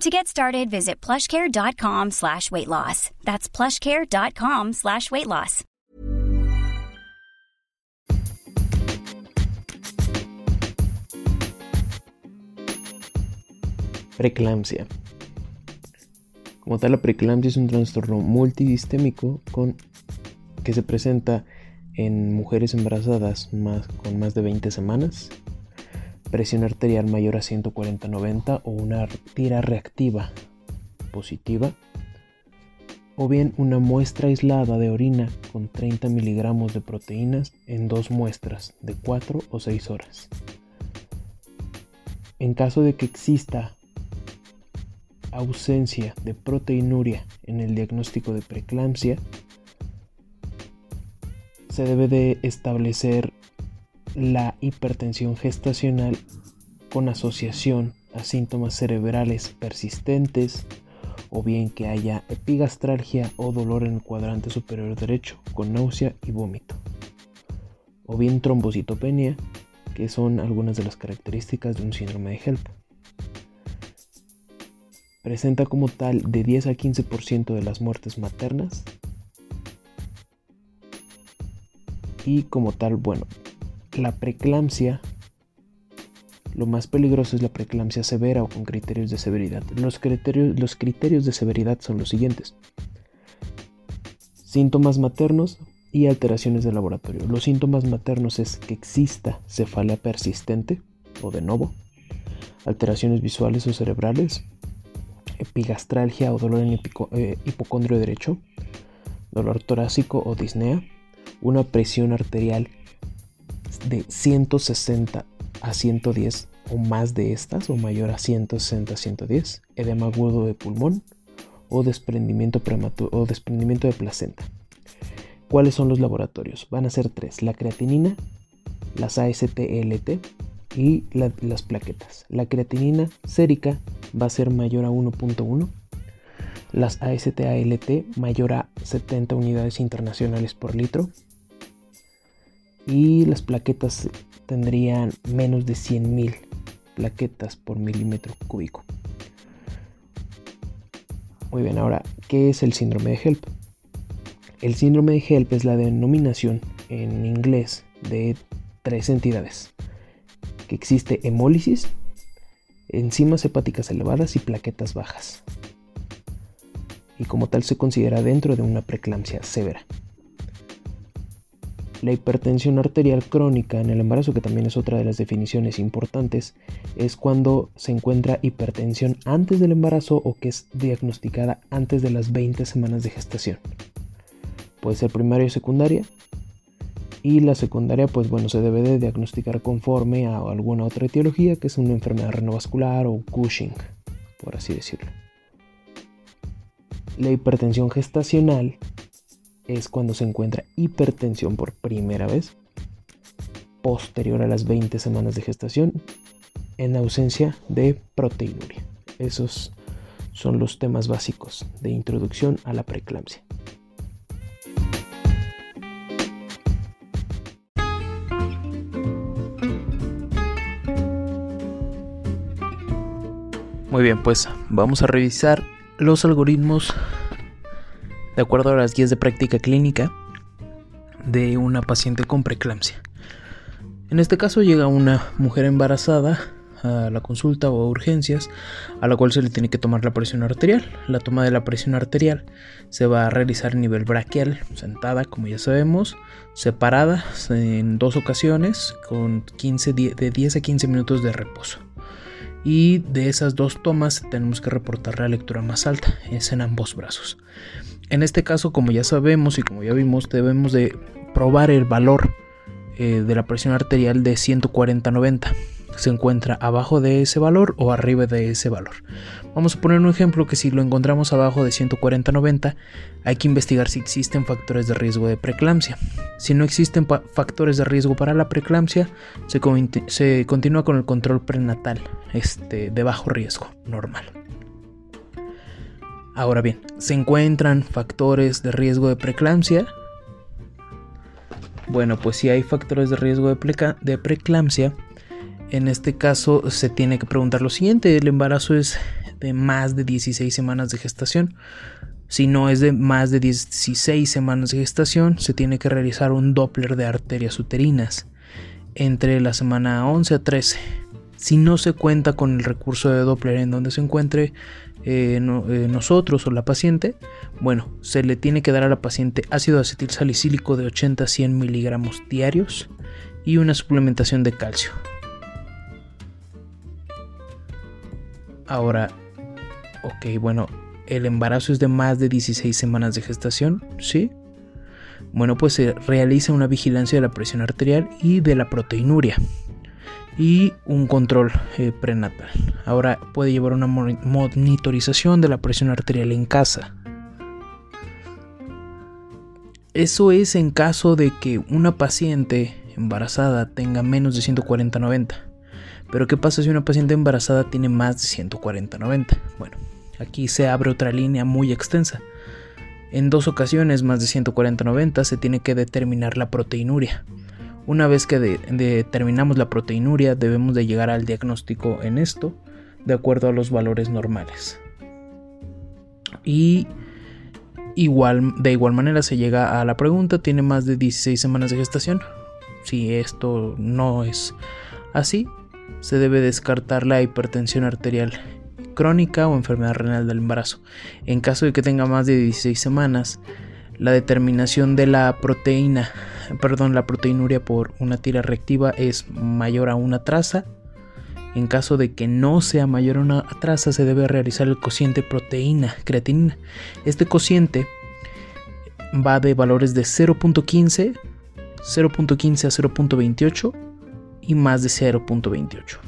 To get started, visit plushcare.com slash weight loss. That's plushcare.com slash weight loss. Preeclampsia. Como tal, la preeclampsia es un trastorno multidistémico con, que se presenta en mujeres embarazadas más, con más de 20 semanas, presión arterial mayor a 140-90 o una tira reactiva positiva, o bien una muestra aislada de orina con 30 miligramos de proteínas en dos muestras de 4 o 6 horas. En caso de que exista ausencia de proteinuria en el diagnóstico de preeclampsia, se debe de establecer la hipertensión gestacional con asociación a síntomas cerebrales persistentes o bien que haya epigastralgia o dolor en el cuadrante superior derecho con náusea y vómito o bien trombocitopenia que son algunas de las características de un síndrome de HELP. Presenta como tal de 10 a 15% de las muertes maternas y como tal, bueno, la preeclampsia, lo más peligroso es la preeclampsia severa o con criterios de severidad. Los criterios, los criterios de severidad son los siguientes. Síntomas maternos y alteraciones de laboratorio. Los síntomas maternos es que exista cefalea persistente o de nuevo, alteraciones visuales o cerebrales, epigastralgia o dolor en eh, hipocondrio derecho, dolor torácico o disnea, una presión arterial de 160 a 110 o más de estas o mayor a 160 a 110, edema agudo de pulmón o desprendimiento, prematuro, o desprendimiento de placenta. ¿Cuáles son los laboratorios? Van a ser tres, la creatinina, las AST-LT y las plaquetas. La creatinina sérica va a ser mayor a 1.1, las AST-ALT mayor a 70 unidades internacionales por litro y las plaquetas tendrían menos de 100.000 plaquetas por milímetro cúbico. Muy bien, ahora, ¿qué es el síndrome de HELP? El síndrome de HELP es la denominación en inglés de tres entidades. Que existe hemólisis, enzimas hepáticas elevadas y plaquetas bajas. Y como tal se considera dentro de una preeclampsia severa. La hipertensión arterial crónica en el embarazo, que también es otra de las definiciones importantes, es cuando se encuentra hipertensión antes del embarazo o que es diagnosticada antes de las 20 semanas de gestación. Puede ser primaria o secundaria. Y la secundaria, pues bueno, se debe de diagnosticar conforme a alguna otra etiología, que es una enfermedad renovascular o Cushing, por así decirlo. La hipertensión gestacional es cuando se encuentra hipertensión por primera vez, posterior a las 20 semanas de gestación, en ausencia de proteinuria. Esos son los temas básicos de introducción a la preeclampsia. Muy bien, pues vamos a revisar los algoritmos de acuerdo a las guías de práctica clínica de una paciente con preeclampsia. En este caso llega una mujer embarazada a la consulta o a urgencias a la cual se le tiene que tomar la presión arterial. La toma de la presión arterial se va a realizar a nivel braquial, sentada como ya sabemos, separada en dos ocasiones con 15, de 10 a 15 minutos de reposo. Y de esas dos tomas tenemos que reportar la lectura más alta, es en ambos brazos. En este caso, como ya sabemos y como ya vimos, debemos de probar el valor eh, de la presión arterial de 140-90. Se encuentra abajo de ese valor o arriba de ese valor. Vamos a poner un ejemplo que si lo encontramos abajo de 140-90, hay que investigar si existen factores de riesgo de preeclampsia. Si no existen factores de riesgo para la preeclampsia, se, se continúa con el control prenatal este, de bajo riesgo, normal. Ahora bien, ¿se encuentran factores de riesgo de preeclampsia? Bueno, pues si hay factores de riesgo de, preeclampsia, en este caso se tiene que preguntar lo siguiente, ¿el embarazo es de más de 16 semanas de gestación? Si no es de más de 16 semanas de gestación, se tiene que realizar un Doppler de arterias uterinas entre la semana 11 a 13. Si no se cuenta con el recurso de Doppler en donde se encuentre eh, eh, nosotros o la paciente, bueno, se le tiene que dar a la paciente ácido acetil salicílico de 80 a 100 miligramos diarios y una suplementación de calcio. Ahora, ok, bueno, el embarazo es de más de 16 semanas de gestación, ¿sí? Bueno, pues se realiza una vigilancia de la presión arterial y de la proteinuria y un control eh, prenatal. Ahora puede llevar una monitorización de la presión arterial en casa. Eso es en caso de que una paciente embarazada tenga menos de 140-90. Pero ¿qué pasa si una paciente embarazada tiene más de 140-90? Bueno, aquí se abre otra línea muy extensa. En dos ocasiones más de 140-90 se tiene que determinar la proteinuria. Una vez que determinamos la proteinuria, debemos de llegar al diagnóstico en esto, de acuerdo a los valores normales. Y igual, de igual manera se llega a la pregunta, ¿tiene más de 16 semanas de gestación? Si esto no es así, se debe descartar la hipertensión arterial crónica o enfermedad renal del embarazo. En caso de que tenga más de 16 semanas, la determinación de la proteína perdón, la proteinuria por una tira reactiva es mayor a una traza. En caso de que no sea mayor a una traza, se debe realizar el cociente proteína creatinina. Este cociente va de valores de 0.15, 0.15 a 0.28 y más de 0.28.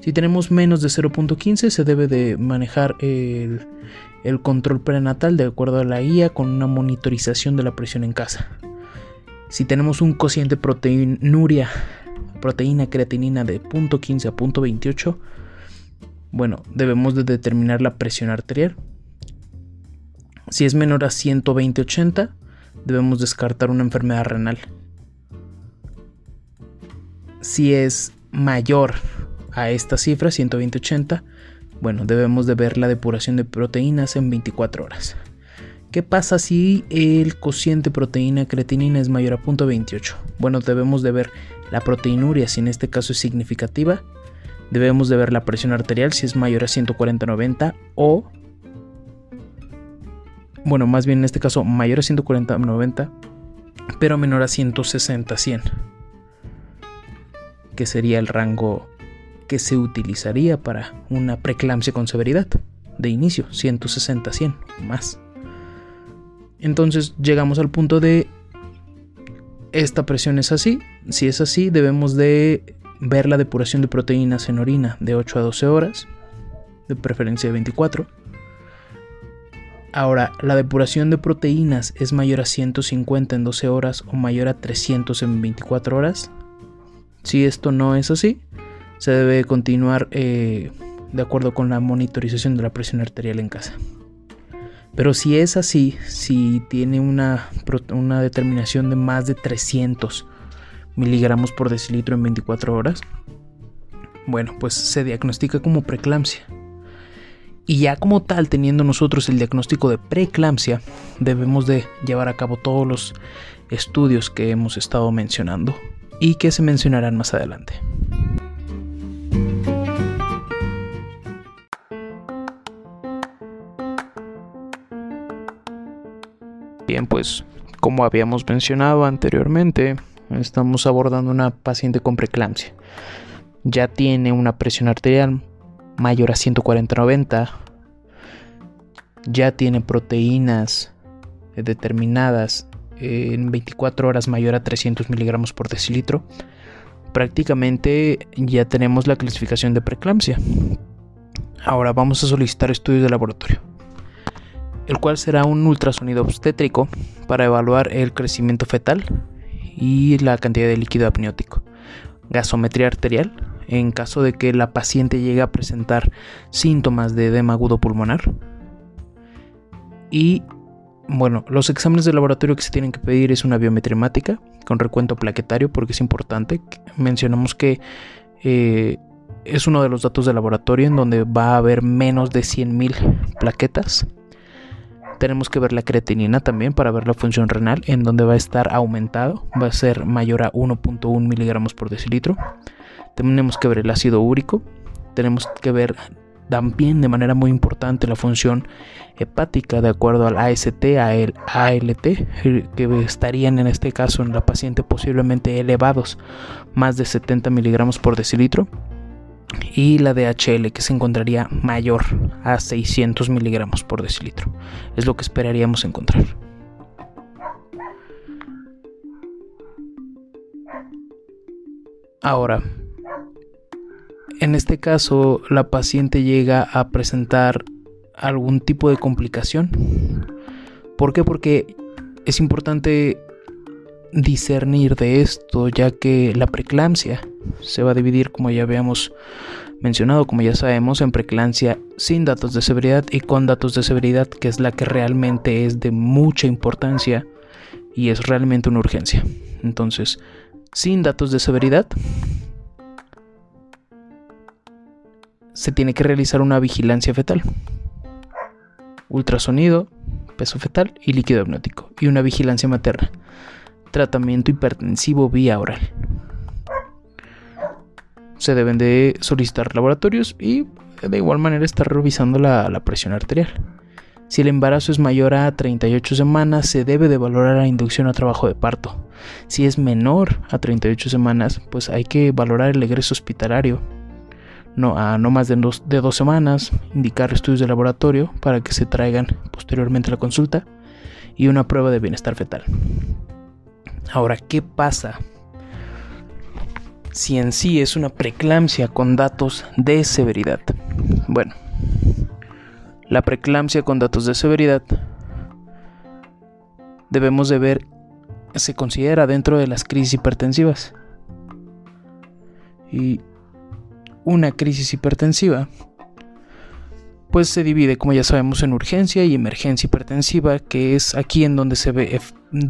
Si tenemos menos de 0.15 se debe de manejar el, el, control prenatal de acuerdo a la guía con una monitorización de la presión en casa. Si tenemos un cociente proteinuria, proteína creatinina de 0.15 a 0.28, bueno, debemos de determinar la presión arterial. Si es menor a 120-80, debemos descartar una enfermedad renal. Si es mayor a esta cifra, 120-80, bueno, debemos de ver la depuración de proteínas en 24 horas. ¿Qué pasa si el cociente proteína creatinina es mayor a 0.28? Bueno, debemos de ver la proteinuria si en este caso es significativa. Debemos de ver la presión arterial si es mayor a 140-90 o... Bueno, más bien en este caso mayor a 140-90 pero menor a 160-100 que sería el rango que se utilizaría para una preeclampsia con severidad de inicio, 160-100 más. Entonces llegamos al punto de esta presión es así. Si es así, debemos de ver la depuración de proteínas en orina de 8 a 12 horas, de preferencia de 24. Ahora, la depuración de proteínas es mayor a 150 en 12 horas o mayor a 300 en 24 horas. Si esto no es así, se debe continuar eh, de acuerdo con la monitorización de la presión arterial en casa. Pero si es así, si tiene una, una determinación de más de 300 miligramos por decilitro en 24 horas, bueno, pues se diagnostica como preeclampsia. Y ya como tal, teniendo nosotros el diagnóstico de preeclampsia, debemos de llevar a cabo todos los estudios que hemos estado mencionando y que se mencionarán más adelante. Pues como habíamos mencionado anteriormente, estamos abordando una paciente con preeclampsia. Ya tiene una presión arterial mayor a 140-90, ya tiene proteínas determinadas en 24 horas mayor a 300 miligramos por decilitro, prácticamente ya tenemos la clasificación de preeclampsia. Ahora vamos a solicitar estudios de laboratorio, el cual será un ultrasonido obstétrico para evaluar el crecimiento fetal y la cantidad de líquido amniótico, gasometría arterial, en caso de que la paciente llegue a presentar síntomas de edema agudo pulmonar. Y bueno, los exámenes de laboratorio que se tienen que pedir es una biometría hemática con recuento plaquetario porque es importante. Mencionamos que eh, es uno de los datos de laboratorio en donde va a haber menos de 100.000 plaquetas. Tenemos que ver la creatinina también para ver la función renal en donde va a estar aumentado, va a ser mayor a 1.1 miligramos por decilitro. Tenemos que ver el ácido úrico. Tenemos que ver también de manera muy importante la función hepática de acuerdo al AST, al ALT, que estarían en este caso en la paciente posiblemente elevados, más de 70 miligramos por decilitro. Y la DHL que se encontraría mayor a 600 miligramos por decilitro. Es lo que esperaríamos encontrar. Ahora, en este caso, la paciente llega a presentar algún tipo de complicación. ¿Por qué? Porque es importante discernir de esto, ya que la preeclampsia se va a dividir, como ya habíamos mencionado, como ya sabemos, en preeclampsia sin datos de severidad y con datos de severidad, que es la que realmente es de mucha importancia y es realmente una urgencia. Entonces, sin datos de severidad, se tiene que realizar una vigilancia fetal. Ultrasonido, peso fetal y líquido amniótico. Y una vigilancia materna. Tratamiento hipertensivo vía oral. Se deben de solicitar laboratorios y de igual manera estar revisando la, presión arterial. Si el embarazo es mayor a 38 semanas, se debe de valorar la inducción a trabajo de parto. Si es menor a 38 semanas, pues hay que valorar el egreso hospitalario no, a no más de dos, de dos semanas, indicar estudios de laboratorio para que se traigan posteriormente a la consulta y una prueba de bienestar fetal. Ahora, ¿qué pasa si en sí es una preeclampsia con datos de severidad? Bueno, la preeclampsia con datos de severidad debemos de ver se considera dentro de las crisis hipertensivas. Y una crisis hipertensiva, pues se divide, como ya sabemos, en urgencia y emergencia hipertensiva, que es aquí en donde se, ve,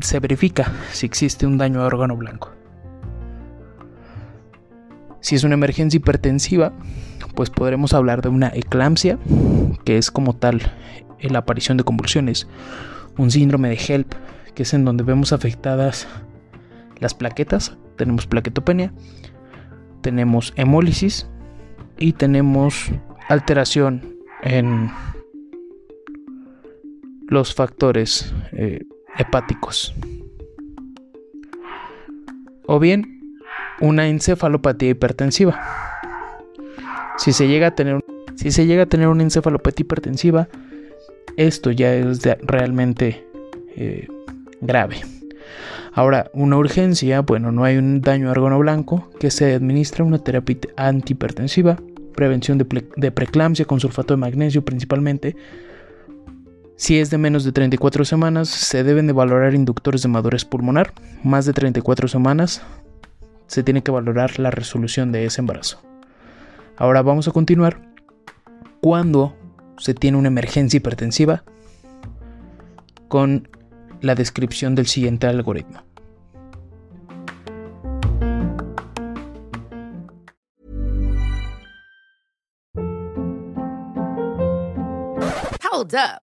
se verifica si existe un daño a órgano blanco. Si es una emergencia hipertensiva, pues podremos hablar de una eclampsia, que es como tal la aparición de convulsiones, un síndrome de HELP, que es en donde vemos afectadas las plaquetas, tenemos plaquetopenia, tenemos hemólisis, y tenemos alteración en los factores eh, hepáticos. O bien una encefalopatía hipertensiva. Si se llega a tener, si se llega a tener una encefalopatía hipertensiva, esto ya es realmente eh, grave. Ahora, una urgencia, bueno, no hay un daño órgano blanco que se administra una terapia antihipertensiva prevención de, preeclampsia con sulfato de magnesio principalmente. Si es de menos de 34 semanas, se deben de valorar inductores de madurez pulmonar. Más de 34 semanas, se tiene que valorar la resolución de ese embarazo. Ahora vamos a continuar. Cuando se tiene una emergencia hipertensiva con la descripción del siguiente algoritmo. Hold up.